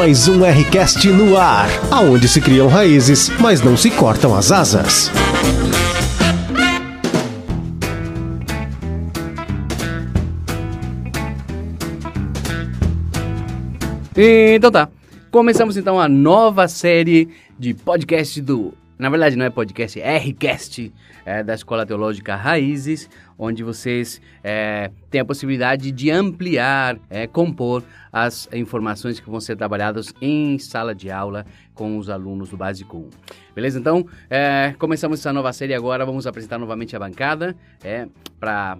Mais um Rcast no ar, aonde se criam raízes, mas não se cortam as asas. Então tá. Começamos então a nova série de podcast do. Na verdade, não é podcast, é Rcast é, da Escola Teológica Raízes, onde vocês é, têm a possibilidade de ampliar, é, compor as informações que vão ser trabalhadas em sala de aula com os alunos do Básico 1. Beleza? Então, é, começamos essa nova série agora, vamos apresentar novamente a bancada, é, para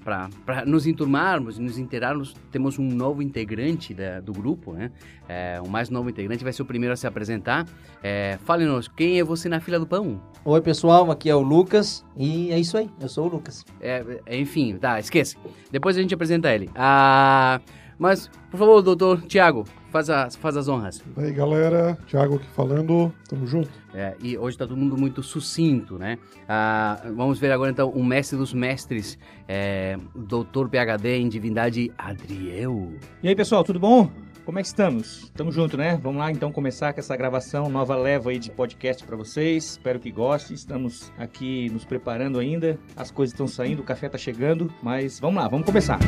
nos enturmarmos, nos inteirarmos, temos um novo integrante da, do grupo, né? É, o mais novo integrante vai ser o primeiro a se apresentar. É, Fale-nos, quem é você na fila do pão? Oi, pessoal, aqui é o Lucas e é isso aí, eu sou o Lucas. É, enfim, tá, esquece. Depois a gente apresenta ele. Ah, mas, por favor, doutor Tiago, faz, as faz as honras. E aí, galera, Tiago aqui falando, tamo junto. É, e hoje está todo mundo muito sucinto, né? Ah, vamos ver agora então o mestre dos mestres, é, doutor PhD em divindade Adriel. E aí, pessoal, tudo bom? Como é que estamos? Tamo junto, né? Vamos lá então começar com essa gravação, nova leva aí de podcast para vocês. Espero que gostem. Estamos aqui nos preparando ainda. As coisas estão saindo, o café tá chegando, mas vamos lá, vamos começar.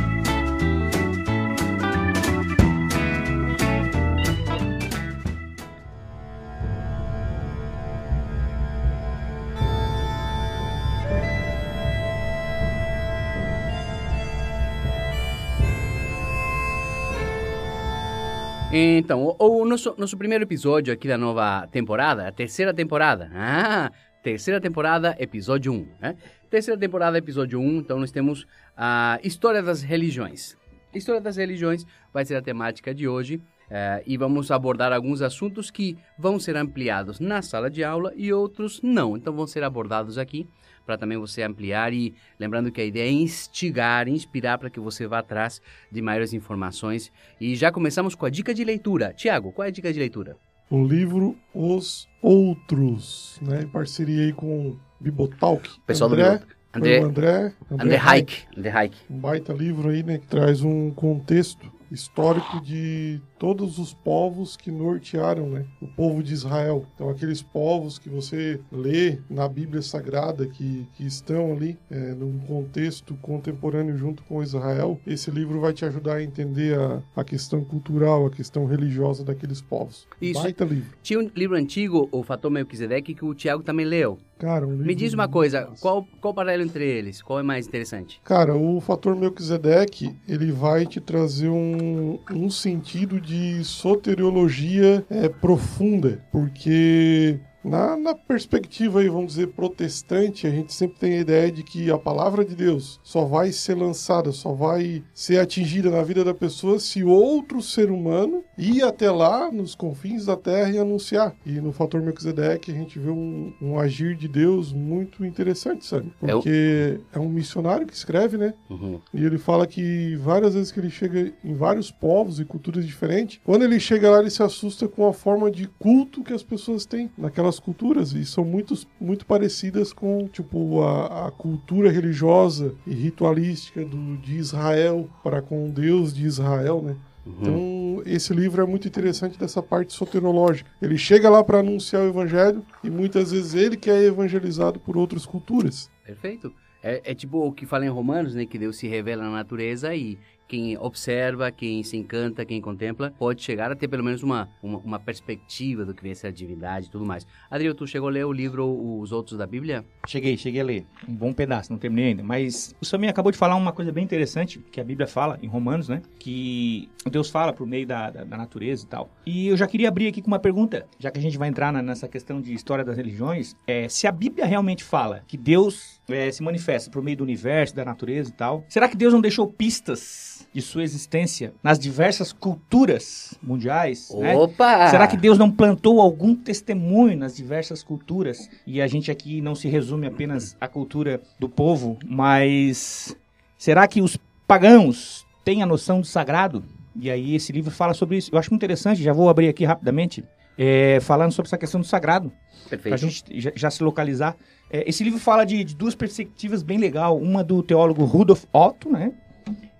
Então, o, o nosso, nosso primeiro episódio aqui da nova temporada, a terceira temporada. Ah, terceira temporada, episódio 1. Né? Terceira temporada, episódio 1. Então, nós temos a História das Religiões. História das Religiões vai ser a temática de hoje. eh, e vamos abordar alguns assuntos que vão ser ampliados na sala de aula e outros não. Então, vão ser abordados aqui para também você ampliar e lembrando que a ideia é instigar, inspirar para que você vá atrás de maiores informações. E já começamos com a dica de leitura. Tiago, qual é a dica de leitura? O livro Os Outros, né, em parceria aí com Bibotalk. Pessoal do André, Bibotalk. André- André, André Hayek. André Hayek. Um baita livro aí, né, que traz um contexto histórico de todos os povos que nortearam, né, o povo de Israel. Então, aqueles povos que você lê na Bíblia Sagrada, que, que estão ali é, num contexto contemporâneo junto com Israel, esse livro vai te ajudar a entender a, a questão cultural, a questão religiosa daqueles povos. Isso. Baita livro. Tinha um livro antigo, o Fator Melquisedeque, que o Tiago também leu. Cara, um livro Me diz uma coisa, massa. qual, qual o paralelo entre eles? Qual é mais interessante? Cara, o fator Melquisedeque, ele vai te trazer um, um sentido de soteriologia é, profunda, porque na, na perspectiva aí, vamos dizer, protestante, a gente sempre tem a ideia de que a palavra de Deus só vai ser lançada, só vai ser atingida na vida da pessoa se outro ser humano ir até lá, nos confins da terra e anunciar. E no fator Melquisedeque a gente vê um, um agir de Deus muito interessante, sabe? É o- Porque é um missionário que escreve, né? Uhum. E ele fala que várias vezes que ele chega em vários povos e culturas diferentes, quando ele chega lá, ele se assusta com a forma de culto que as pessoas têm naquelas culturas. E são muito, muito parecidas com, tipo, a, a cultura religiosa e ritualística do, de Israel para com o Deus de Israel, né? Então, esse livro é muito interessante dessa parte soterológica. Ele chega lá para anunciar o evangelho e muitas vezes ele que é evangelizado por outras culturas. Perfeito. É, é tipo o que fala em Romanos, né? Que Deus se revela na natureza e quem observa, quem se encanta, quem contempla, pode chegar a ter pelo menos uma, uma, uma perspectiva do que vem ser a divindade e tudo mais. Adriel, tu chegou a ler o livro Os Outros da Bíblia? Cheguei, cheguei a ler. Um bom pedaço, não terminei ainda. Mas o Samir acabou de falar uma coisa bem interessante, que a Bíblia fala em Romanos, né? Que Deus fala por meio da, da, da natureza e tal. E eu já queria abrir aqui com uma pergunta, já que a gente vai entrar na- nessa questão de história das religiões. É, se a Bíblia realmente fala que Deus é, se manifesta por meio do universo, da natureza e tal, será que Deus não deixou pistas de sua existência nas diversas culturas mundiais? né? Opa! Será que Deus não plantou algum testemunho nas diversas culturas? E a gente aqui não se resume apenas à cultura do povo, mas será que os pagãos têm a noção do sagrado? E aí esse livro fala sobre isso. Eu acho muito interessante, já vou abrir aqui rapidamente, é, falando sobre essa questão do sagrado, para a Perfeito. gente já, já se localizar. É, esse livro fala de, de duas perspectivas bem legal. Uma do teólogo Rudolf Otto, né?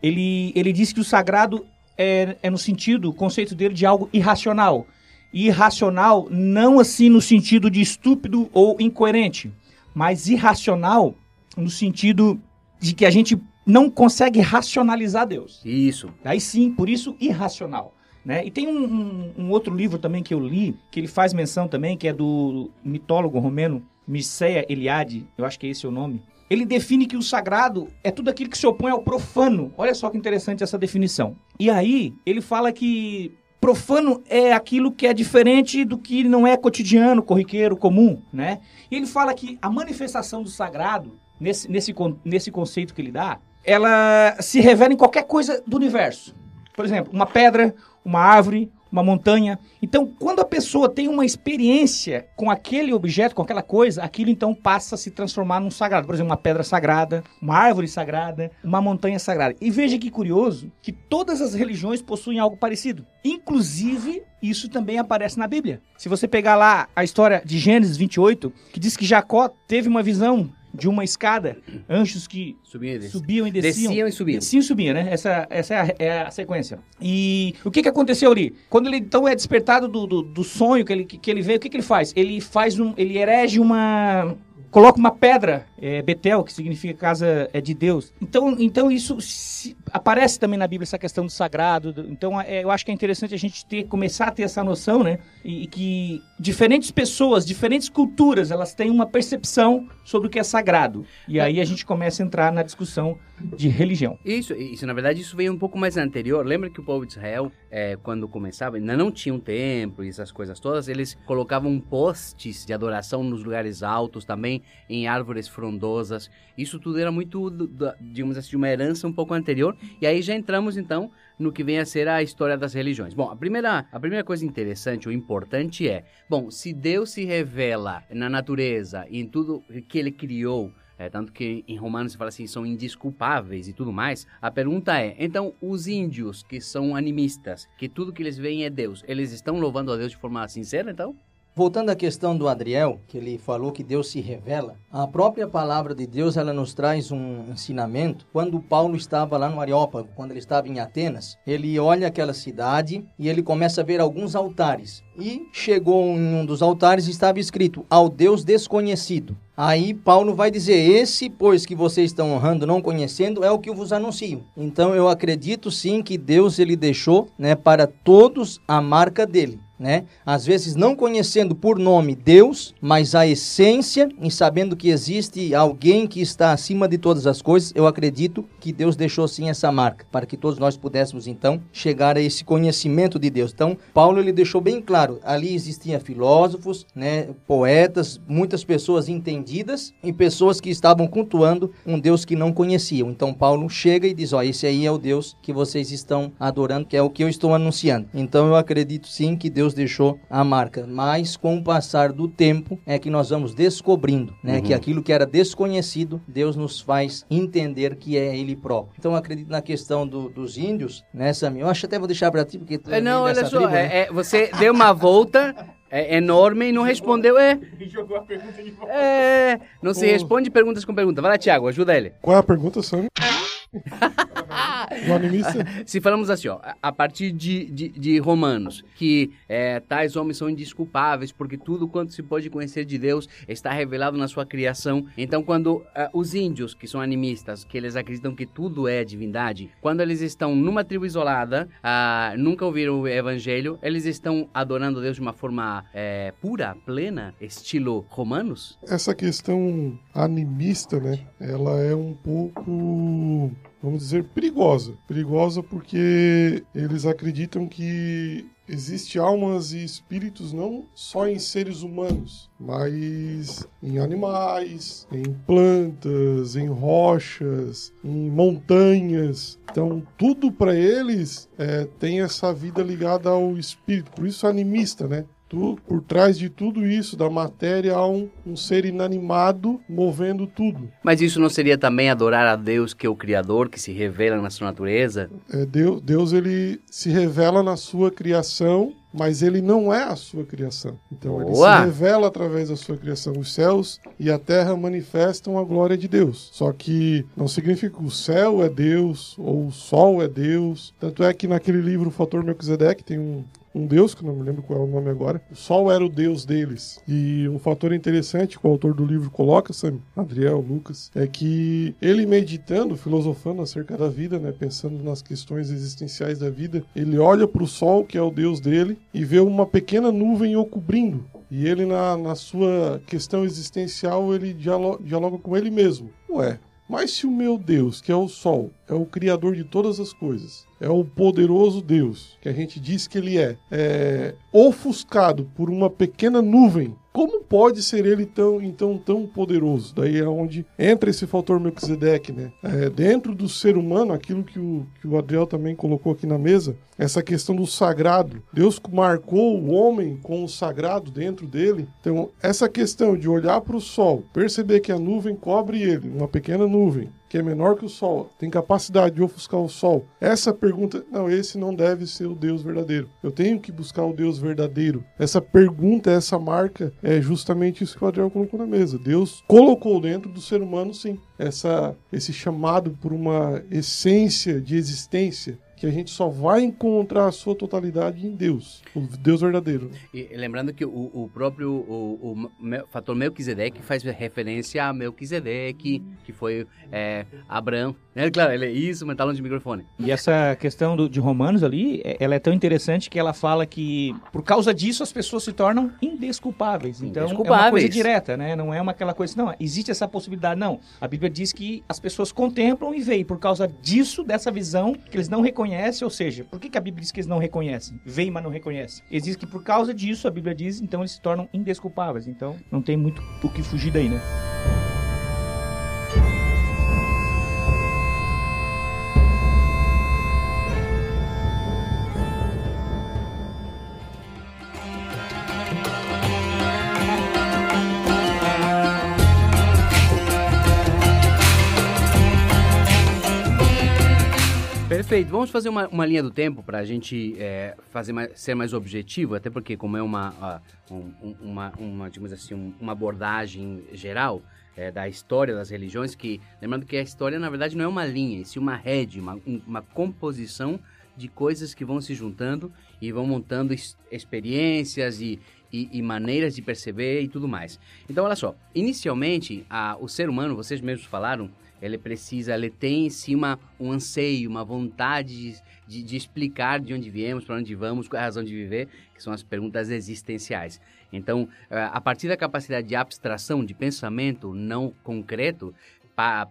Ele, ele diz que o sagrado é, é no sentido, o conceito dele de algo irracional. E irracional não assim no sentido de estúpido ou incoerente, mas irracional no sentido de que a gente não consegue racionalizar Deus. Isso. Aí sim, por isso irracional. Né? E tem um, um- um outro livro também que eu li, que ele faz menção também, que é do mitólogo romeno Mircea Eliade, eu acho que é esse o nome. Ele define que o sagrado é tudo aquilo que se opõe ao profano. Olha só que interessante essa definição. E aí, ele fala que profano é aquilo que é diferente do que não é cotidiano, corriqueiro, comum, né? E ele fala que a manifestação do sagrado, nesse, nesse, nesse conceito que ele dá, ela se revela em qualquer coisa do universo. Por exemplo, uma pedra, uma árvore, uma montanha. Então, quando a pessoa tem uma experiência com aquele objeto, com aquela coisa, aquilo então passa a se transformar num sagrado. Por exemplo, uma pedra sagrada, uma árvore sagrada, uma montanha sagrada. E veja que curioso que todas as religiões possuem algo parecido. Inclusive, isso também aparece na Bíblia. Se você pegar lá a história de Gênesis 28, que diz que Jacó teve uma visão de uma escada, anjos que Subiam e desciam. subiam e desciam. Desciam e subiam. Desciam e subiam, né? Essa, essa é, a, é a sequência. E o que, que aconteceu ali? Quando ele então é despertado do, do, do sonho que ele, que ele vê, o que, que ele faz? Ele faz um. Ele erege uma. Coloca uma pedra, é, Betel, que significa casa é, de Deus. Então, então isso se- aparece também na Bíblia, essa questão do sagrado. do- então, é, eu acho que é interessante a gente ter, começar a ter essa noção, né? E, e que diferentes pessoas, diferentes culturas, elas têm uma percepção sobre o que é sagrado. E aí a gente começa a entrar na discussão de religião. Isso, isso, na verdade, isso veio um pouco mais anterior. Lembra que o povo de Israel, é, quando começava, ainda não tinha um templo e essas coisas todas, eles colocavam postes de adoração nos lugares altos, também em árvores frondosas. Isso tudo era muito, digamos assim, de uma herança um pouco anterior. E aí já entramos, então, no que vem a ser a história das religiões. Bom, a primeira, a primeira coisa interessante ou importante é, bom, se Deus se revela na natureza e em tudo que ele criou, é, tanto que em Romanos se fala assim, são indisculpáveis e tudo mais. A pergunta é, então, os índios que são animistas, que tudo que eles veem é Deus, eles estão louvando a Deus de forma sincera, então? Voltando à questão do Adriel, que ele falou que Deus se revela, a própria palavra de Deus ela nos traz um ensinamento. Quando Paulo estava lá no Areópago, quando ele estava em Atenas, ele olha aquela cidade e ele começa a ver alguns altares. E chegou em um dos altares e estava escrito: Ao Deus desconhecido. Aí Paulo vai dizer: Esse, pois que vocês estão honrando, não conhecendo, é o que eu vos anuncio. Então eu acredito sim que Deus ele deixou, né, para todos a marca dele. Né? Às vezes não conhecendo por nome Deus, mas a essência, em sabendo que existe alguém que está acima de todas as coisas, eu acredito que Deus deixou sim essa marca, para que todos nós pudéssemos então chegar a esse conhecimento de Deus. Então, Paulo ele deixou bem claro, ali existiam filósofos, né, poetas, muitas pessoas entendidas e pessoas que estavam cultuando um Deus que não conheciam. Então, Paulo chega e diz: "Ó, esse aí é o Deus que vocês estão adorando, que é o que eu estou anunciando". Então, eu acredito sim que Deus deixou a marca, mas com o passar do tempo é que nós vamos descobrindo, né, que aquilo que era desconhecido, Deus nos faz entender que é ele próprio. Então, eu acredito na questão do- dos índios, né, Samir? Eu acho até vou deixar para ti porque tu É, não, olha dessa só, tribo, né? é- é, você deu uma volta é, enorme e não respondeu, é, Jogou a pergunta de volta. é, não se responde perguntas com pergunta. Vai lá, Thiago, ajuda ele. Qual é a pergunta, Sam? Se falamos assim, ó, a- partir de, de, de Romanos, que é, tais homens são indisculpáveis, porque tudo quanto se pode conhecer de Deus está revelado na sua criação. Então, quando ah, os índios, que são animistas, que eles acreditam que tudo é divindade, quando eles estão numa tribo isolada, ah, nunca ouviram o evangelho, eles estão adorando Deus de uma forma é, pura, plena, estilo romanos? Essa questão animista, né? Ela é um pouco, vamos dizer, perigosa. Perigosa porque eles acreditam que existe almas e espíritos não só em seres humanos, mas em animais, em plantas, em rochas, em montanhas. Então, tudo para eles é, tem essa vida ligada ao espírito. Por isso, animista, né? Tu- por trás de tudo isso, da matéria, há um, um ser inanimado movendo tudo. Mas isso não seria também adorar a Deus que é o Criador, que se revela na sua natureza? É, Deus, Deus ele se revela na sua criação, mas ele não é a sua criação. Então ele Boa! se revela através da sua criação. Os céus e a terra manifestam a glória de Deus. Só que não significa que o céu é Deus ou o sol é Deus. Tanto é que naquele livro O Fator Melquisedeque tem um, um deus, que não me lembro qual é o nome agora. O sol era o deus deles. E um fator interessante que o autor do livro coloca, Sam, Adriel, Lucas, é que ele meditando, filosofando acerca da vida, né, pensando nas questões existenciais da vida, ele olha para o sol, que é o deus dele, e vê uma pequena nuvem o cobrindo. E ele, na, na sua questão existencial, ele dialoga, dialoga com ele mesmo. Ué, mas se o meu Deus, que é o Sol, é o Criador de todas as coisas, é o poderoso Deus, que a gente diz que ele é, é ofuscado por uma pequena nuvem como pode ser ele tão, então tão poderoso? Daí é onde entra esse fator Melquisedeque, né? É, dentro do ser humano, aquilo que o, que o Adriel também colocou aqui na mesa, essa questão do sagrado. Deus marcou o homem com o sagrado dentro dele. Então, essa questão de olhar para o sol, perceber que a nuvem cobre ele, uma pequena nuvem, que é menor que o Sol, tem capacidade de ofuscar o Sol? Essa pergunta, não, esse não deve ser o Deus verdadeiro. Eu tenho que buscar o Deus verdadeiro. Essa pergunta, essa marca, é justamente isso que o Adriel colocou na mesa. Deus colocou dentro do ser humano, sim, essa, esse chamado por uma essência de existência que a gente só vai encontrar a sua totalidade em Deus, o Deus verdadeiro. E lembrando que o, o próprio o, o, fator Melquisedeque faz referência a Melquisedeque, que foi é, Abraão. É, claro, ele é isso, mas tá longe de microfone. E essa questão do, de Romanos ali, é, ela é tão interessante que ela fala que por causa disso as pessoas se tornam indesculpáveis. Então indesculpáveis. é uma coisa direta, né? Não é uma aquela coisa, não, existe essa possibilidade. Não, a Bíblia diz que as pessoas contemplam e veem por causa disso, dessa visão, que eles não reconhecem reconhece, ou seja, por que, que a Bíblia diz que eles não reconhecem? Veem, mas não reconhecem. Eles dizem que por causa disso, a Bíblia diz, então eles se tornam indesculpáveis. Então não tem muito o que fugir daí, né? Perfeito. Vamos fazer uma, uma linha do tempo para a gente é, fazer mais, ser mais objetivo, até porque como é uma, um, uma, uma, digamos assim, uma abordagem geral é, da história das religiões, que lembrando que a história na verdade não é uma linha, é sim uma rede, uma, uma composição de coisas que vão se juntando e vão montando experiências e, e, e, maneiras de perceber e tudo mais. Então, olha só, inicialmente, a, o ser humano, vocês mesmos falaram, ele precisa, ele tem em cima um anseio, uma vontade de, de explicar de onde viemos, para onde vamos, qual é a razão de viver, que são as perguntas existenciais. Então, eh, a partir da capacidade de abstração, de pensamento não concreto,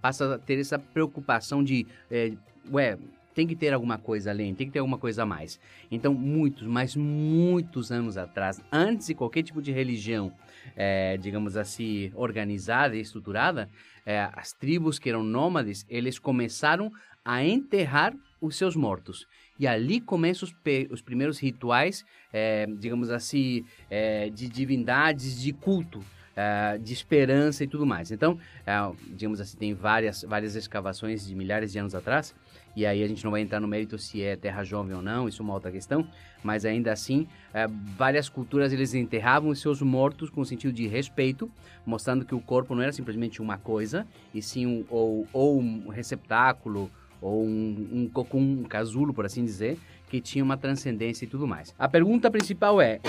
passa a ter essa preocupação de, é, ué, tem que ter alguma coisa além, tem que ter alguma coisa a mais. Então, muitos, mas muitos anos atrás, antes de qualquer tipo de religião, é, digamos assim, organizada e estruturada, é, as tribos que eram nômades, eles começaram a enterrar os seus mortos. E ali começam os, os primeiros rituais, é, digamos assim, é, de divindades, de culto. É, de esperança e tudo mais. Então, é, digamos assim, tem várias, várias escavações de milhares de anos atrás e aí a gente não vai entrar no mérito se é terra jovem ou não, isso é uma outra questão, mas ainda assim, é, várias culturas eles enterravam os seus mortos com sentido de respeito, mostrando que o corpo não era simplesmente uma coisa, e sim um, ou, ou um receptáculo, ou um, um cocum, um casulo, por assim dizer, que tinha uma transcendência e tudo mais. A pergunta principal é: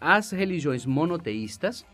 as religiões monoteístas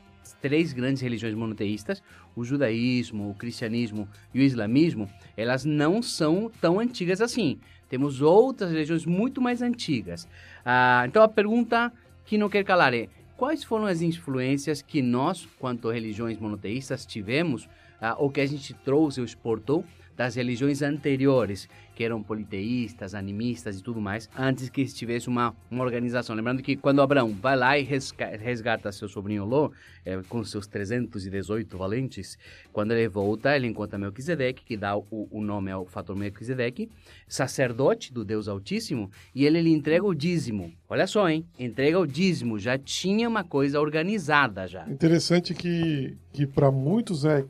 três grandes religiões monoteístas, o judaísmo, o cristianismo e o islamismo, elas não são tão antigas assim. Temos outras religiões muito mais antigas. Ah, então a pergunta que não quer calar é: quais foram as influências que nós, quanto religiões monoteístas, tivemos, ah, ou que a gente trouxe ou exportou das religiões anteriores, que eram politeístas, animistas e tudo mais, antes que tivesse uma, uma organização. Lembrando que quando Abraão vai lá e resgata seu sobrinho Ló, é, com seus 318 valentes, quando ele volta, ele encontra Melquisedeque, que dá o, o nome ao fator Melquisedeque, sacerdote do Deus Altíssimo, e ele lhe entrega o dízimo. Olha só, hein? Entrega o dízimo, já tinha uma coisa organizada já. Interessante que, que para muitos é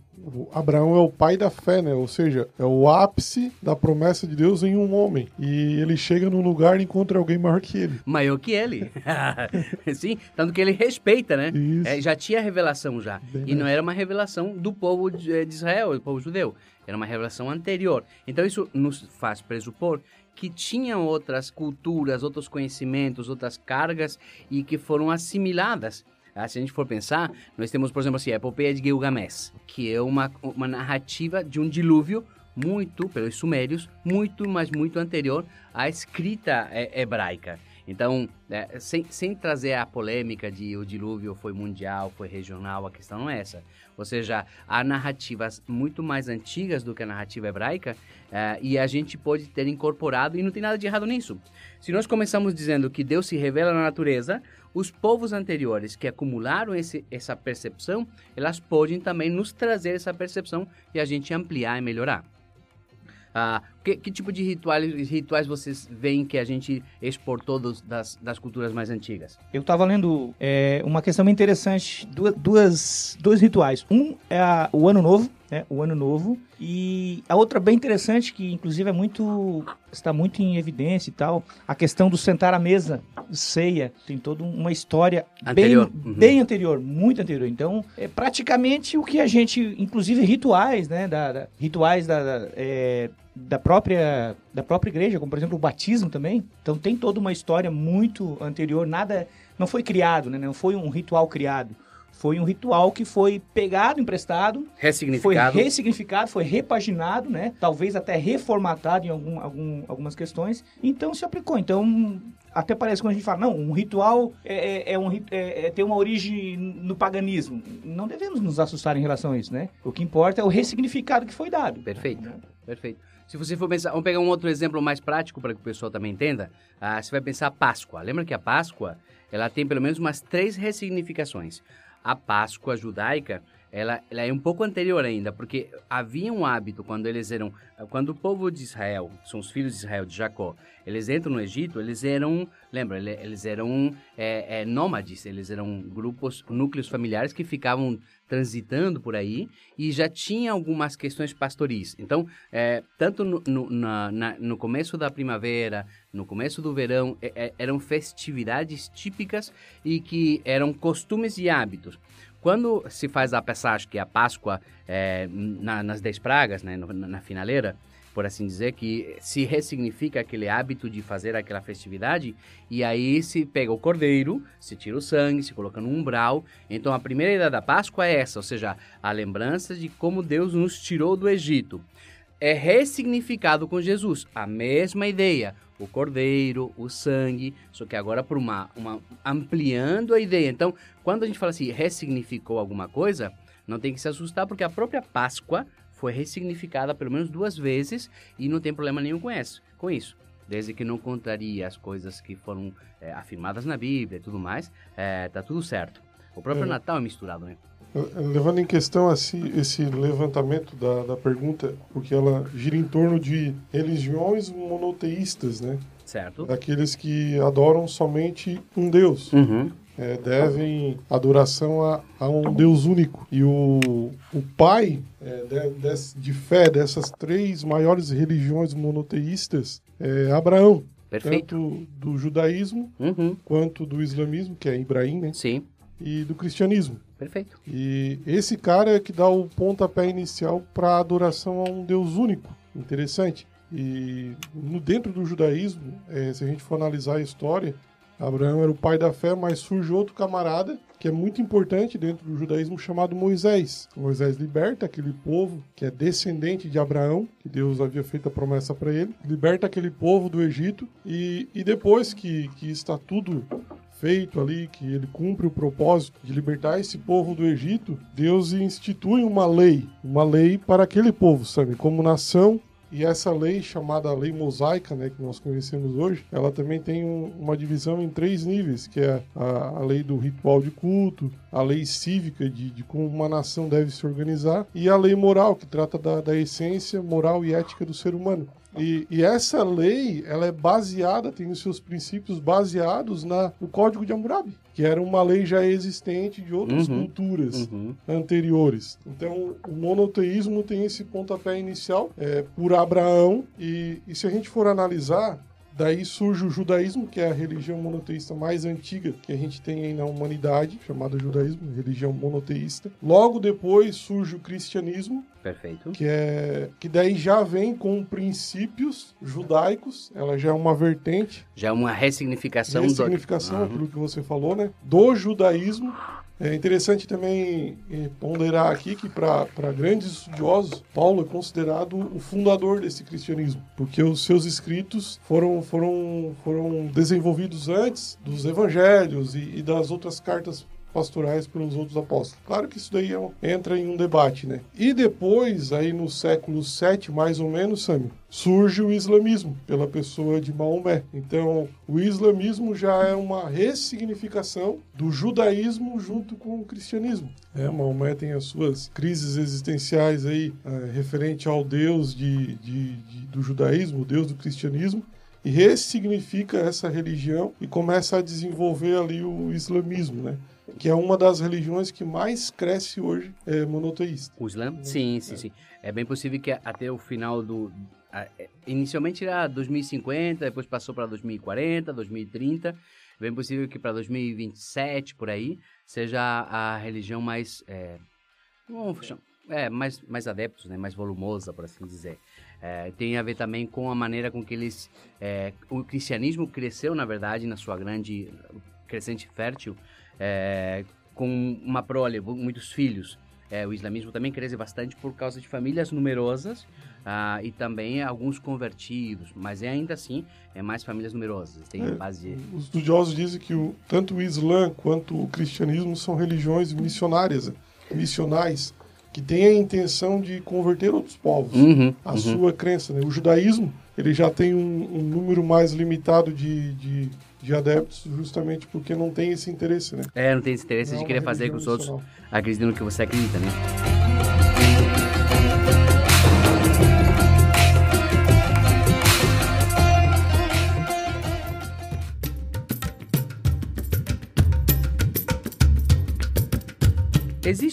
Abraão é o pai da fé, né? Ou seja, é o ápice da promessa de Deus em um homem. E ele chega num lugar e encontra alguém maior que ele. Maior que ele. Sim, tanto que ele respeita, né? É, já tinha revelação já. Bem e não era uma revelação do povo de, eh, de Israel, do povo judeu. Era uma revelação anterior. Então isso nos faz pressupor que tinham outras culturas, outros conhecimentos, outras cargas e que foram assimiladas. Ah, se a gente for pensar, nós temos, por exemplo, assim, a epopeia de Gilgamesh, que é uma, uma narrativa de um dilúvio muito, pelos sumérios, muito, mas muito anterior à escrita eh, hebraica. Então, é, sem, sem trazer a polêmica de o dilúvio foi mundial, foi regional, a questão não é essa. Ou seja, há narrativas muito mais antigas do que a narrativa hebraica é, e a gente pode ter incorporado, e não tem nada de errado nisso. Se nós começamos dizendo que Deus se revela na natureza, os povos anteriores que acumularam esse, essa percepção, elas podem também nos trazer essa percepção e a gente ampliar e melhorar. Ah, que, que tipo de rituais, rituais vocês veem que a gente exportou dos- das, das culturas mais antigas? Eu estava lendo é, uma questão bem interessante, duas, duas- dois rituais. Um é a- o Ano Novo, né? O Ano Novo. E a outra bem interessante, que inclusive é muito. está muito em evidência e tal, a questão do sentar à mesa, ceia. Tem toda uma história Anterior. bem, Uhum. bem anterior, muito anterior. Então, é praticamente o que a gente, inclusive rituais, né? Da, da- rituais da, da, é, da própria da própria igreja, como por exemplo o batismo também. Então tem toda uma história muito anterior, nada não foi criado, né? Não foi um ritual criado. Foi um ritual que foi pegado, emprestado, foi Ressignificado. ressignificado, foi repaginado, né? Talvez até reformatado em algum, algum- algumas questões. Então se aplicou. Então até parece quando a gente fala, não, um ritual é, é- é um, é, é ter uma origem no paganismo. Não devemos nos assustar em relação a isso, né? O que importa é o ressignificado que foi dado. Perfeito. Perfeito. Se você for pensar, vamos pegar um outro exemplo mais prático para que o pessoal também entenda. Ah, você vai pensar Páscoa. Lembra que a Páscoa, ela tem pelo menos umas três ressignificações. A Páscoa judaica, ela, ela é um pouco anterior ainda, porque havia um hábito quando eles eram, quando o povo de Israel, são os filhos de Israel de Jacó, eles entram no Egito, eles eram, lembra, ele- eles eram é, é, nômades, eles eram grupos, núcleos familiares que ficavam transitando por aí e já tinha algumas questões pastoris. Então, é, tanto no, no, na- na- no começo da primavera, no começo do verão, é, é, eram festividades típicas e que eram costumes e hábitos. Quando se faz a passagem, que é a Páscoa, é, na- nas dez pragas, né, na finaleira, por assim dizer, que se ressignifica aquele hábito de fazer aquela festividade, e aí se pega o cordeiro, se tira o sangue, se coloca no umbral. Então a primeira ideia da Páscoa é essa, ou seja, a lembrança de como Deus nos tirou do Egito. É ressignificado com Jesus, a mesma ideia, o cordeiro, o sangue, só que agora por uma, uma ampliando a ideia. Então, quando a gente fala assim, ressignificou alguma coisa, não tem que se assustar porque a própria Páscoa foi ressignificada pelo menos duas vezes e não tem problema nenhum com isso. Com isso. Desde que não contraria as coisas que foram é, afirmadas na Bíblia e tudo mais, é, tá tudo certo. O próprio É. Natal é misturado, né? Levando em questão assim, esse levantamento da, da pergunta, porque ela gira em torno de religiões monoteístas, né? Certo? Daqueles que adoram somente um Deus. Uhum. É, devem adoração a, a um Deus único. E o, o pai é, de, des- de fé dessas três maiores religiões monoteístas é Abraão. Perfeito. Tanto do judaísmo Uhum. quanto do islamismo, que é Ibrahim, né? Sim, E do cristianismo. perfeito. E esse cara é que dá o pontapé inicial para a adoração a um Deus único. Interessante. E no, dentro do judaísmo, eh, se a gente for analisar a história, Abraão era o pai da fé, mas surge outro camarada que é muito importante dentro do judaísmo chamado Moisés. Moisés liberta aquele povo que é descendente de Abraão, que Deus havia feito a promessa para ele, liberta aquele povo do Egito e, e depois que, que está tudo feito ali, que ele cumpre o propósito de libertar esse povo do Egito, Deus institui uma lei, uma lei para aquele povo, sabe, como nação. E essa lei, chamada lei mosaica, né, que nós conhecemos hoje, ela também tem um- uma divisão em três níveis, que é a, a lei do ritual de culto, a lei cívica de, de como uma nação deve se organizar, e a lei moral, que trata da, da essência moral e ética do ser humano. E, e essa lei, ela é baseada, tem os seus princípios baseados na, no Código de Hammurabi, que era uma lei já existente de outras Uhum. culturas Uhum. anteriores. Então, o monoteísmo tem esse pontapé inicial é, por Abraão, e, e se a gente for analisar, daí surge o judaísmo, que é a religião monoteísta mais antiga que a gente tem aí na humanidade, chamada judaísmo, religião monoteísta. Logo depois surge o cristianismo, Perfeito. que é que daí já vem com princípios judaicos, ela já é uma vertente Já é uma ressignificação, de do... aquilo que você falou, né? Do judaísmo. É interessante também eh, ponderar aqui que para grandes estudiosos, Paulo é considerado o fundador desse cristianismo, porque os seus escritos foram, foram, foram desenvolvidos antes dos evangelhos e, e das outras cartas pastorais pelos outros apóstolos. Claro que isso daí é um- entra em um debate, né? E depois, aí no século VII, mais ou menos, Sami, surge o islamismo pela pessoa de Maomé. Então, o islamismo já é uma ressignificação do judaísmo junto com o cristianismo. É, Maomé tem as suas crises existenciais aí eh, referente ao Deus de, de- de- do judaísmo, o Deus do cristianismo, e ressignifica essa religião e começa a desenvolver ali o islamismo, né? Que é uma das religiões que mais cresce hoje é, monoteísta. O Islã? Sim, sim, sim. É bem possível que até o final do. é, Inicialmente era 2050, depois passou para 2040, 2030. É bem possível que para 2027, por aí, seja a, a religião mais. É, vamos chamar- é, mais, mais adeptos, né? mais volumosa, por assim dizer. É, tem a ver também com a maneira com que eles. é, o cristianismo cresceu, na verdade, na sua grande. crescente fértil, é, com uma prole, muitos filhos. É, o islamismo também cresce bastante por causa de famílias numerosas ah, e também alguns convertidos, mas é ainda assim é mais famílias numerosas. Tem É. base. Os estudiosos dizem que o, tanto o Islã quanto o cristianismo são religiões missionárias, missionais, que têm a intenção de converter outros povos Uhum, à uhum. sua crença. Né? O judaísmo ele já tem um, um número mais limitado de, de, de adeptos, justamente porque não tem esse interesse. Né? É, não tem esse interesse Não é de uma querer fazer com que os outros acreditem no que você acredita, né?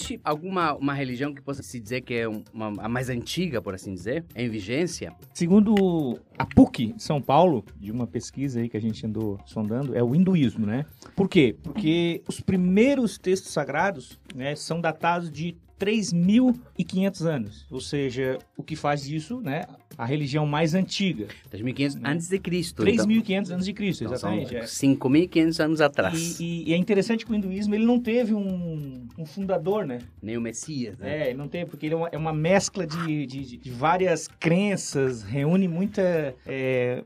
Existe alguma uma religião que possa se dizer que é um- uma, a mais antiga, por assim dizer, em vigência? Segundo a PUC São Paulo, de uma pesquisa aí que a gente andou sondando, é o hinduísmo, né? Por quê? Porque os primeiros textos sagrados né, são datados de 3.500 anos. Ou seja, o que faz disso, né, a religião mais antiga. 3.500 antes de Cristo. 3.500 anos de Cristo, então, exatamente. é. 5.500 anos atrás. E, e- e é interessante que o hinduísmo ele não teve um, um fundador, né? Nem o Messias, né? É, ele não tem, porque ele é uma, é uma mescla de, de- de- várias crenças, reúne muita. é,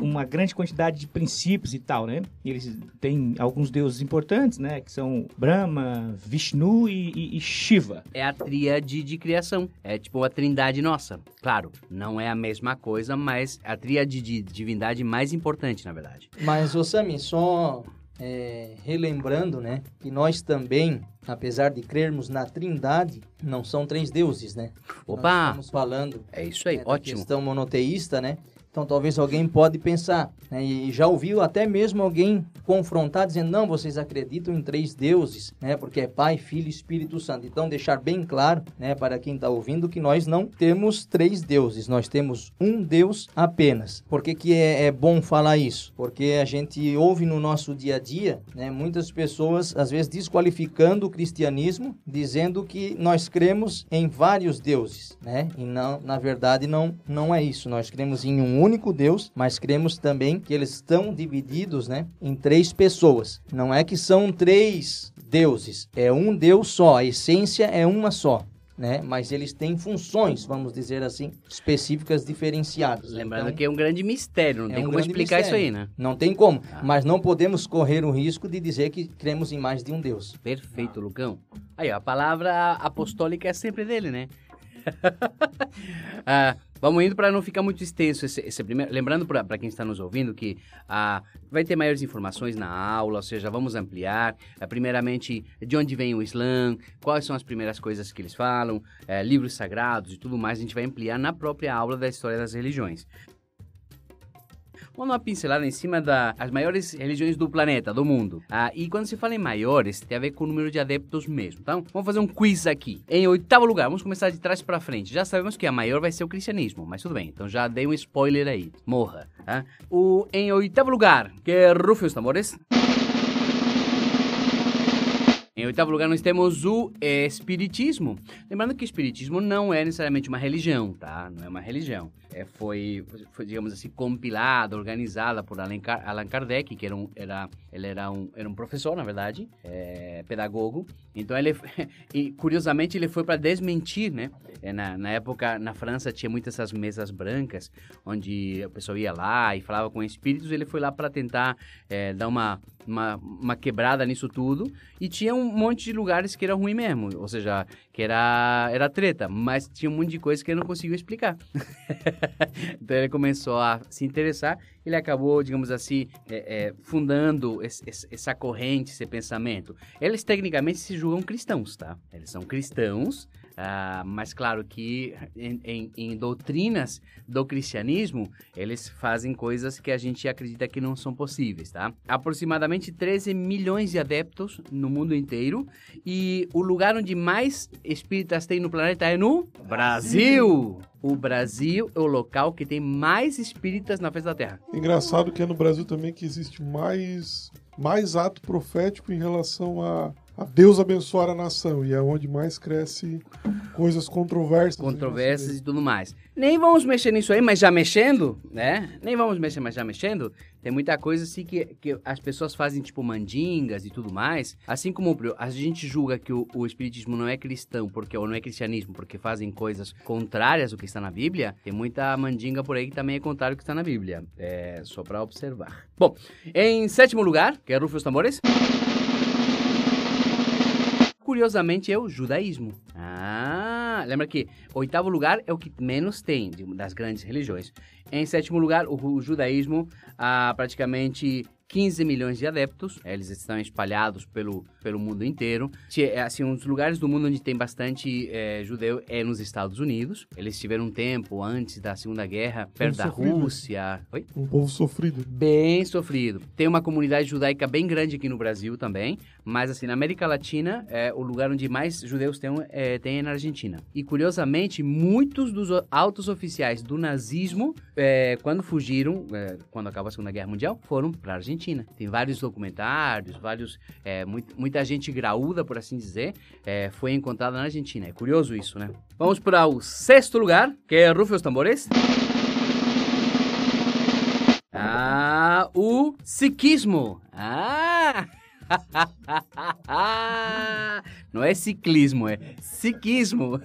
uma grande quantidade de princípios e tal, né? E eles têm alguns deuses importantes, né? Que são Brahma, Vishnu e- e Shiva. É a tríade de criação. É tipo a trindade nossa. Claro, não é a mesma coisa, mas a tríade de divindade mais importante, na verdade. Mas, ô Sami, só é, relembrando, né, que nós também, apesar de crermos na trindade, não são três deuses, né? Nós Opa! estamos falando É isso aí, né, da ótimo. questão monoteísta, né? Então talvez alguém pode pensar, né? E já ouviu até mesmo alguém confrontar dizendo, não, vocês acreditam em três deuses, né? Porque é Pai, Filho e Espírito Santo. Então deixar bem claro, né, para quem está ouvindo, que nós não temos três deuses, nós temos um Deus apenas. Por que, que é, é bom falar isso? Porque a gente ouve no nosso dia a dia, né, muitas pessoas às vezes desqualificando o cristianismo, dizendo que nós cremos em vários deuses, né? E não, na verdade não, não é isso. Nós cremos em um único Deus, mas cremos também que eles estão divididos, né, em três pessoas. Não é que são três deuses, é um Deus só, a essência é uma só. Né? Mas eles têm funções, vamos dizer assim, específicas diferenciadas. Lembrando Então, que é um grande mistério, não é tem um como explicar mistério. isso aí, né? Não tem como, Ah. mas não podemos correr o risco de dizer que cremos em mais de um Deus. Perfeito, Lucão. Aí, ó, a palavra apostólica é sempre dele, né? Ah, vamos indo para não ficar muito extenso esse, esse primeiro. Lembrando para quem está nos ouvindo que ah, vai ter maiores informações na aula, ou seja, vamos ampliar. Ah, primeiramente, de onde vem o Islã, quais são as primeiras coisas que eles falam, eh, livros sagrados e tudo mais. A gente vai ampliar na própria aula da história das religiões. Vamos dar uma pincelada em cima das maiores religiões do planeta, do mundo. Ah, e quando se fala em maiores, tem a ver com o número de adeptos mesmo. Então, vamos fazer um quiz aqui. Em oitavo lugar, vamos começar de trás para frente. Já sabemos que a maior vai ser o cristianismo, mas tudo bem. Então já dei um spoiler aí. Morra. Tá? O, em oitavo lugar, que é Rufus Tambores. Em oitavo lugar, nós temos o Espiritismo. Lembrando que o Espiritismo não é necessariamente uma religião, tá? Não é uma religião. É, foi, foi, digamos assim, compilada, organizada por Allan, Allan Kardec, que era um, era, ele era um, era um professor, na verdade, é, pedagogo. Então, ele, e curiosamente, ele foi para desmentir, né? É, na, na época, na França, tinha muitas essas mesas brancas, onde a pessoa ia lá e falava com espíritos. Ele foi lá para tentar é, dar uma, uma, uma quebrada nisso tudo. E tinha um monte de lugares que era ruim mesmo, ou seja, que era, era treta, mas tinha um monte de coisa que ele não conseguiu explicar. então ele começou a se interessar, ele acabou, digamos assim, é, é, fundando esse, essa corrente, esse pensamento. Eles tecnicamente se julgam cristãos, tá? Eles são cristãos, Uh, mas claro que em, em, em, doutrinas do cristianismo, eles fazem coisas que a gente acredita que não são possíveis, tá? Aproximadamente 13 milhões de adeptos no mundo inteiro e o lugar onde mais espíritas tem no planeta é no Brasil. O Brasil é o local que tem mais espíritas na face da Terra. Engraçado que é no Brasil também que existe mais, mais ato profético em relação a a Deus abençoar a nação e é onde mais cresce coisas controversas. Controversas e tudo mais. Nem vamos mexer nisso aí, mas já mexendo, né? Nem vamos mexer, mas já mexendo, tem muita coisa assim que, que as pessoas fazem, tipo, mandingas e tudo mais. Assim como a gente julga que o, o espiritismo não é cristão, porque ou não é cristianismo, porque fazem coisas contrárias ao que está na Bíblia, tem muita mandinga por aí que também é contrário ao que está na Bíblia. É só para observar. Bom, em sétimo lugar, que é Rufus Tambores curiosamente, é o judaísmo. Ah, lembra que oitavo lugar é o que menos tem das grandes religiões. Em sétimo lugar, o, judaísmo, ah, praticamente 15 milhões de adeptos, é, eles estão espalhados pelo, pelo mundo inteiro. É, assim, um dos lugares do mundo onde tem bastante é, judeu é nos Estados Unidos. Eles tiveram um tempo antes da Segunda Guerra, perto um da sofrido. Rússia. Oi? Um povo sofrido. Bem sofrido. Tem uma comunidade judaica bem grande aqui no Brasil também, mas assim, na América Latina, é, o lugar onde mais judeus tem é, tem é na Argentina. E curiosamente, muitos dos altos oficiais do nazismo, é, quando fugiram, é, quando acabou a Segunda Guerra Mundial, foram para a Argentina. Argentina. Tem vários documentários, vários, é, muito, muita gente graúda, por assim dizer, é, foi encontrada na Argentina. É curioso isso, né? Vamos para o sexto lugar, que é Rufe os Tambores. Ah, o sikhismo. Ah! Não é ciclismo, é sikhismo.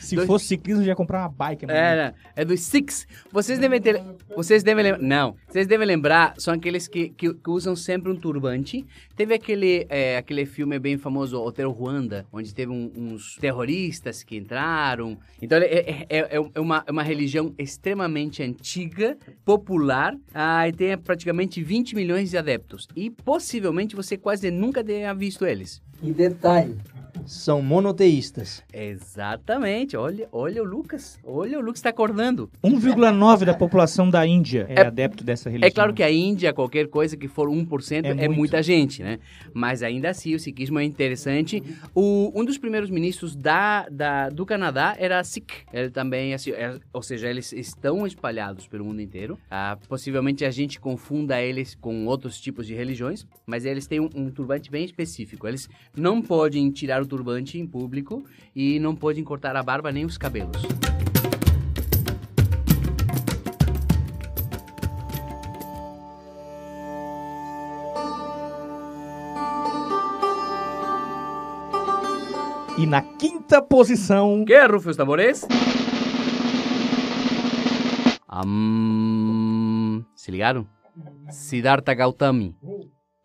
Se fosse ciclismo, já ia comprar uma bike. É, é dos Six. Vocês devem ter. Vocês devem lembrar. Não. Vocês devem lembrar, são aqueles que, que, que usam sempre um turbante. Teve aquele, é, aquele filme bem famoso, Hotel Ruanda, onde teve um, uns terroristas que entraram. Então, é, é, é, é uma, é uma religião extremamente antiga, popular, ah, e tem praticamente 20 milhões de adeptos. E possivelmente você quase nunca tenha visto eles. E detalhe, são monoteístas. Exatamente. Olha, olha o Lucas. Olha o Lucas está acordando. 1,9 da população da Índia é, é, adepto dessa religião. É claro que a Índia, qualquer coisa que for 1% é, é muita gente, né? Mas ainda assim, o sikhismo é interessante. O, um dos primeiros ministros da, da, do Canadá era Sikh. Ele também, assim, é, ou seja, eles estão espalhados pelo mundo inteiro. Ah, possivelmente a gente confunda eles com outros tipos de religiões, mas eles têm um, um turbante bem específico. Eles não podem tirar o turbante em público e não podem cortar a barba nem os cabelos. E na quinta posição. Que é, Rufus Tambores? Se ligaram? Siddhartha Gautami.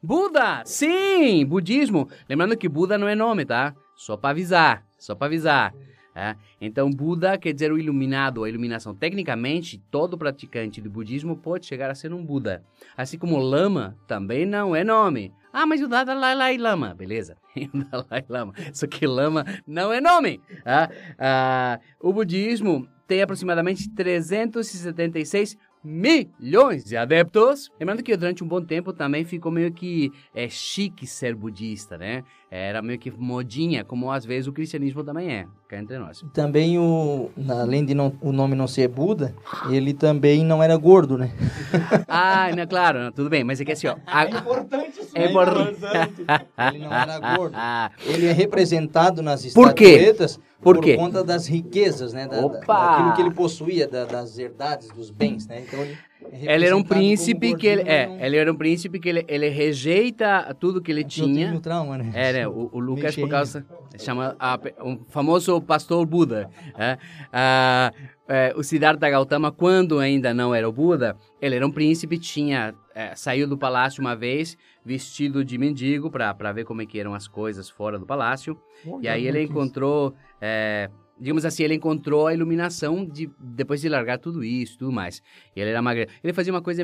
Buda! Sim! Budismo. Lembrando que Buda não é nome, tá? Só para avisar. Só para avisar. É? Então, Buda quer dizer o iluminado, a iluminação. Tecnicamente, todo praticante do budismo pode chegar a ser um Buda. Assim como Lama também não é nome. Ah, mas o Dalai Lama, beleza. o Dalai Lama. Só que Lama não é nome. Ah, ah, o budismo tem aproximadamente 376 milhões de adeptos. Lembrando que durante um bom tempo também ficou meio que é, chique ser budista, né? Era meio que modinha, como às vezes o cristianismo também é, cá entre nós. Também, o, além de não, o nome não ser Buda, ele também não era gordo, né? ah, não, claro, não, tudo bem, mas é que assim, ó... A, É importante isso. é importante. Ele não era gordo. Ele é representado nas Por quê? estatuetas Por por, quê? conta das riquezas, né? Da, da- Opa! daquilo que ele possuía, da- das herdades, dos bens, né? Então ele, é Ele era um príncipe que ele... É, não- ele era um príncipe que ele, ele rejeita tudo que ele tenho tinha... um trauma, né? É, né? O, o Lucas, por cheinho. causa. Chama a, um famoso pastor Buda. é. Ah, é, o Siddhartha Gautama, quando ainda não era o Buda, ele era um príncipe, tinha. é, saiu do palácio uma vez, vestido de mendigo, para ver como é que eram as coisas fora do palácio. E aí ele encontrou. é, digamos assim, ele encontrou a iluminação de, depois de largar tudo isso tudo mais. Ele era magro. Ele fazia uma coisa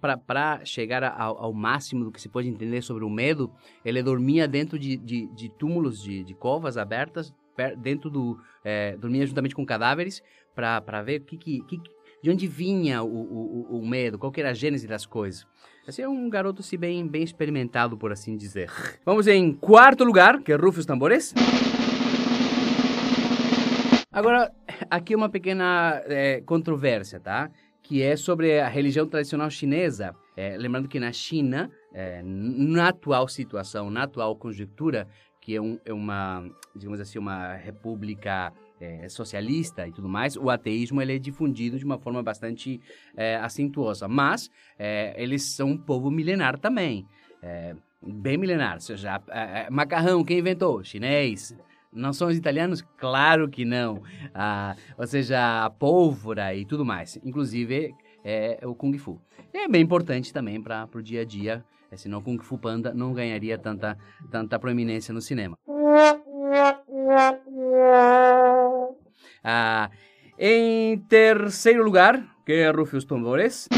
para chegar ao, ao máximo do que se pode entender sobre o medo. Ele dormia dentro de, de, de túmulos, de, de covas abertas, per- dentro do. é, dormia juntamente com cadáveres, para ver que, que, que- de onde vinha o, o, o- medo, qual era a gênese das coisas. Esse é um garoto assim, bem, bem experimentado, por assim dizer. Vamos em quarto lugar, que é Rufus Tambores. Agora, aqui uma pequena é, controvérsia, tá? Que é sobre a religião tradicional chinesa. É, lembrando que na China, é, na atual situação, na atual conjuntura, que é, um- é uma, digamos assim, uma república é, socialista e tudo mais, o ateísmo ele é difundido de uma forma bastante é, acentuosa. Mas é, eles são um povo milenar também. É, bem milenar. Ou seja, é, é, macarrão, quem inventou? Chinês. Não são os italianos? Claro que não. Ah, ou seja, a pólvora e tudo mais. Inclusive, é o Kung Fu. É bem importante também para o dia a dia. é, Senão Kung Fu Panda não ganharia tanta, tanta proeminência no cinema. Ah, em terceiro lugar, que é Rufus Tambores.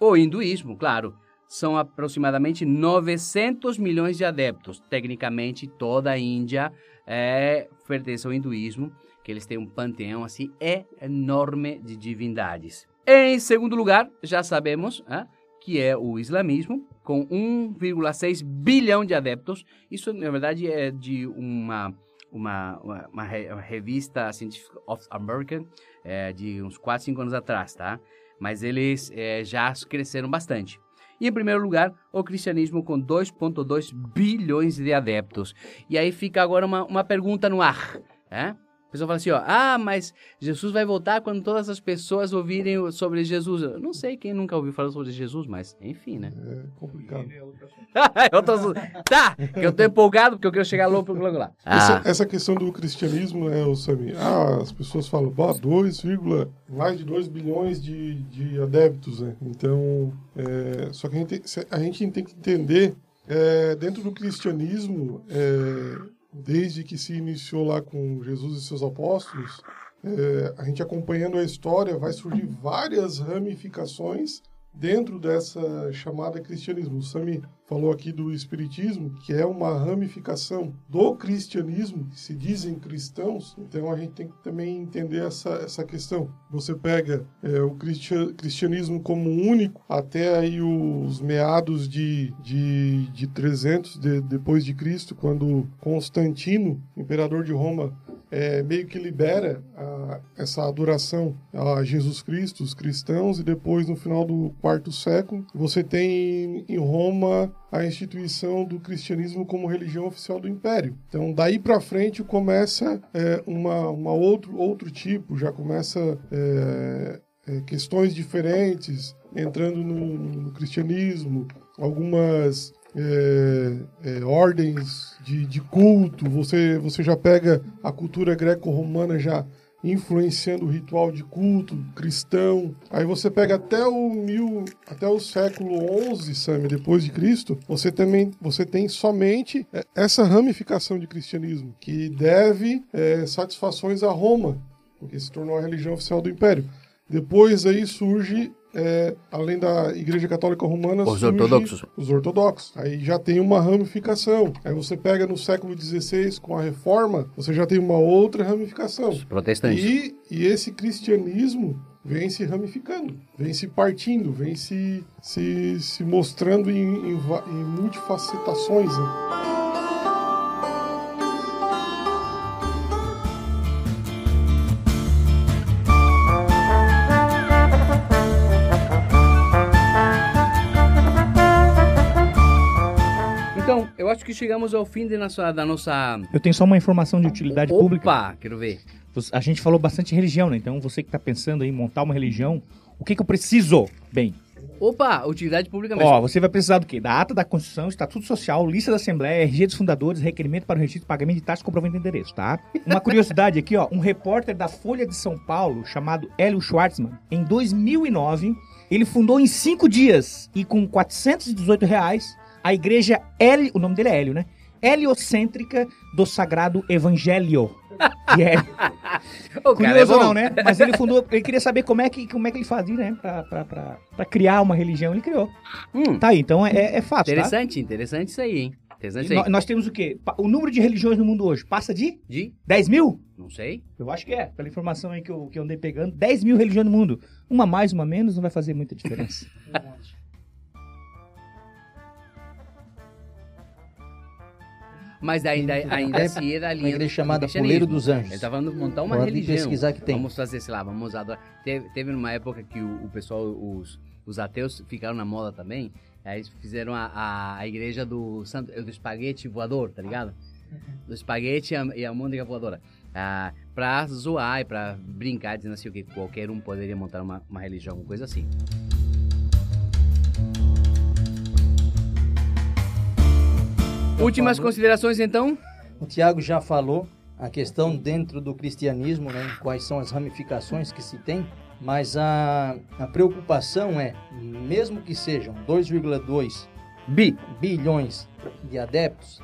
O hinduísmo, claro. São aproximadamente 900 milhões de adeptos. Tecnicamente, toda a Índia é, pertence ao hinduísmo, que eles têm um panteão assim enorme de divindades. Em segundo lugar, já sabemos ah, que é o islamismo, com 1,6 bilhão de adeptos. Isso, na verdade, é de uma, uma, uma, uma revista Scientific of American é, de uns 4, 5 anos atrás, tá? Mas eles é, já cresceram bastante. E em primeiro lugar, o cristianismo com 2,2 bilhões de adeptos. E aí fica agora uma, uma pergunta no ar, né? A pessoa fala assim, ó, ah, mas Jesus vai voltar quando todas as pessoas ouvirem sobre Jesus. Eu não sei quem nunca ouviu falar sobre Jesus, mas enfim, né? É complicado. Eu tô- Tá, que eu tô empolgado porque eu quero chegar logo, logo lá. Essa, Ah, essa questão do cristianismo, né, o Sami? Ah, as pessoas falam, bah, 2, mais de 2 bilhões de, de adeptos, né? Então, é, só que a gente, a gente tem que entender, é, dentro do cristianismo, é, desde que se iniciou lá com Jesus e seus apóstolos, é, a gente acompanhando a história, vai surgir várias ramificações dentro dessa chamada cristianismo. O Sami falou aqui do espiritismo, que é uma ramificação do cristianismo, se dizem cristãos, então a gente tem que também entender essa, essa questão. Você pega é, o cristi- cristianismo como único até aí os meados de, de, de 300 de- depois de Cristo, quando Constantino, imperador de Roma, é, meio que libera a- essa adoração a Jesus Cristo, os cristãos, e depois, no final do quarto século, você tem em Roma a instituição do cristianismo como religião oficial do império. Então, daí para frente começa é, uma, uma outro, outro tipo, já começa é, é, questões diferentes entrando no, no cristianismo, algumas é, é, ordens de, de culto, você, você já pega a cultura greco-romana já influenciando o ritual de culto cristão. Aí você pega até o mil, até o século 11, Sami, depois de Cristo, você também você tem somente é, essa ramificação de cristianismo que deve é, satisfações a Roma, porque se tornou a religião oficial do império. Depois aí surge é, além da Igreja Católica Romana, Os surge ortodoxos. Os ortodoxos. Aí já tem uma ramificação. Aí você pega no século XVI, com a Reforma, você já tem uma outra ramificação. Protestantes. E, e esse cristianismo vem se ramificando, vem se partindo, vem se, se, se mostrando em, em, em multifacetações. né? Acho que chegamos ao fim nossa, da nossa... Eu tenho só uma informação de utilidade pública. Opa, quero ver. A gente falou bastante religião, né? Então você que tá pensando em montar uma religião, o que que eu preciso? Bem, Opa, utilidade pública mesmo. ó, você vai precisar do quê? Da ata da Constituição, Estatuto Social, lista da Assembleia, RG dos fundadores, requerimento para o registro de pagamento de taxas com comprovante de endereço, tá? Uma curiosidade aqui, ó, um repórter da Folha de São Paulo, chamado Hélio Schwartzman, em 2009, ele fundou em cinco dias e com 418 reais a igreja Hélio, o nome dele é Hélio, né? Heliocêntrica do Sagrado Evangelho. Que é o cara é Curioso bom. não, né? Mas ele fundou, ele queria saber como é que, como é que ele fazia, né? Pra, pra, pra, pra criar uma religião, ele criou. Hum, Tá aí, então é, é fato, tá? interessante, interessante isso aí, hein? Interessante isso aí. nó- nós temos o quê? O número de religiões no mundo hoje passa de De? 10 mil? Não sei. Eu acho que é, pela informação aí que eu, que eu andei pegando. 10 mil religiões no mundo. Uma mais, uma menos, não vai fazer muita diferença. Mas ainda, ainda É assim era a Uma linha igreja chamada. Poleiro dos Anjos. Ele tá de montar uma Pode religião. pesquisar que tem. Vamos fazer, sei lá, vamos adorar. Teve, teve numa época que o, o pessoal, os, os ateus ficaram na moda também. Aí fizeram a, a, a igreja do, santo, do espaguete voador, tá ligado? Do espaguete e a, e a môndega voadora. Ah, pra zoar e pra brincar, dizendo assim o que qualquer um poderia montar uma, uma religião, alguma coisa assim. Últimas falou. considerações então? O Tiago já falou a questão dentro do cristianismo, né? Quais são as ramificações que se tem. Mas a, a preocupação é, mesmo que sejam 2,2 Bi. bilhões de adeptos,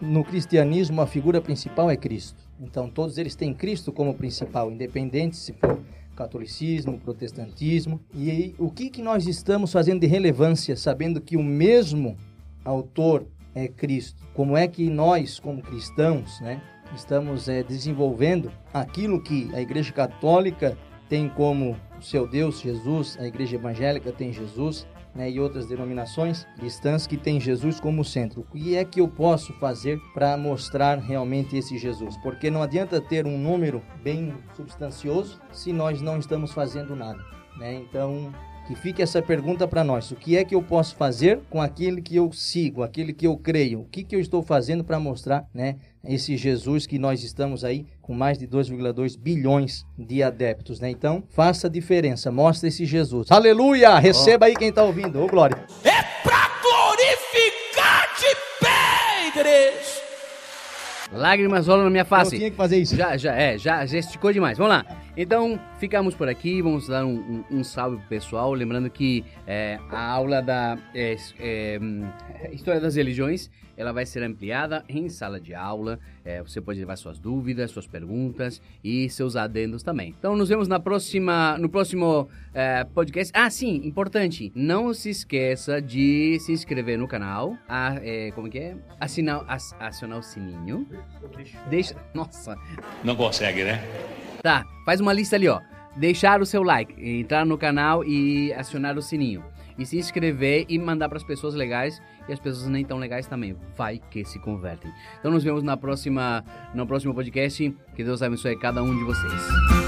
no cristianismo a figura principal é Cristo. Então todos eles têm Cristo como principal, independente se for catolicismo, protestantismo. E aí, o que, que nós estamos fazendo de relevância, sabendo que o mesmo autor é Cristo? Como é que nós, como cristãos, né, estamos eh, desenvolvendo aquilo que a Igreja Católica tem como seu Deus, Jesus, a Igreja Evangélica tem Jesus, né, e outras denominações cristãs que têm Jesus como centro. O que é que eu posso fazer para mostrar realmente esse Jesus? Porque não adianta ter um número bem substancioso se nós não estamos fazendo nada. Né? Então, que fique essa pergunta para nós. O que é que eu posso fazer com aquele que eu sigo, aquele que eu creio? O que, que eu estou fazendo para mostrar né, esse Jesus que nós estamos aí com mais de 2,2 bilhões de adeptos? Né? Então, faça a diferença, mostre esse Jesus. Aleluia! Receba aí quem está ouvindo. Ô, Glória! pra Lágrimas rolam na minha Eu face. tinha que fazer isso. Já, já, é, já gesticou demais. Vamos lá. Então, ficamos por aqui. Vamos dar um, um, um salve pro pessoal. Lembrando que é, a aula da é, é, hum, História das Religiões ela vai ser ampliada em sala de aula. É, você pode levar suas dúvidas, suas perguntas e seus adendos também. Então, nos vemos na próxima, no próximo é, podcast. Ah, sim, importante. Não se esqueça de se inscrever no canal. A, é, como que é? Assinar, ass- acionar o sininho. Deixa. Nossa. Não consegue, né? Tá, faz uma lista ali, ó. Deixar o seu like, entrar no canal e acionar o sininho. E se inscrever e mandar para as pessoas legais e as pessoas nem tão legais também. Vai que se convertem. Então nos vemos na próxima, no próximo podcast. Que Deus abençoe cada um de vocês.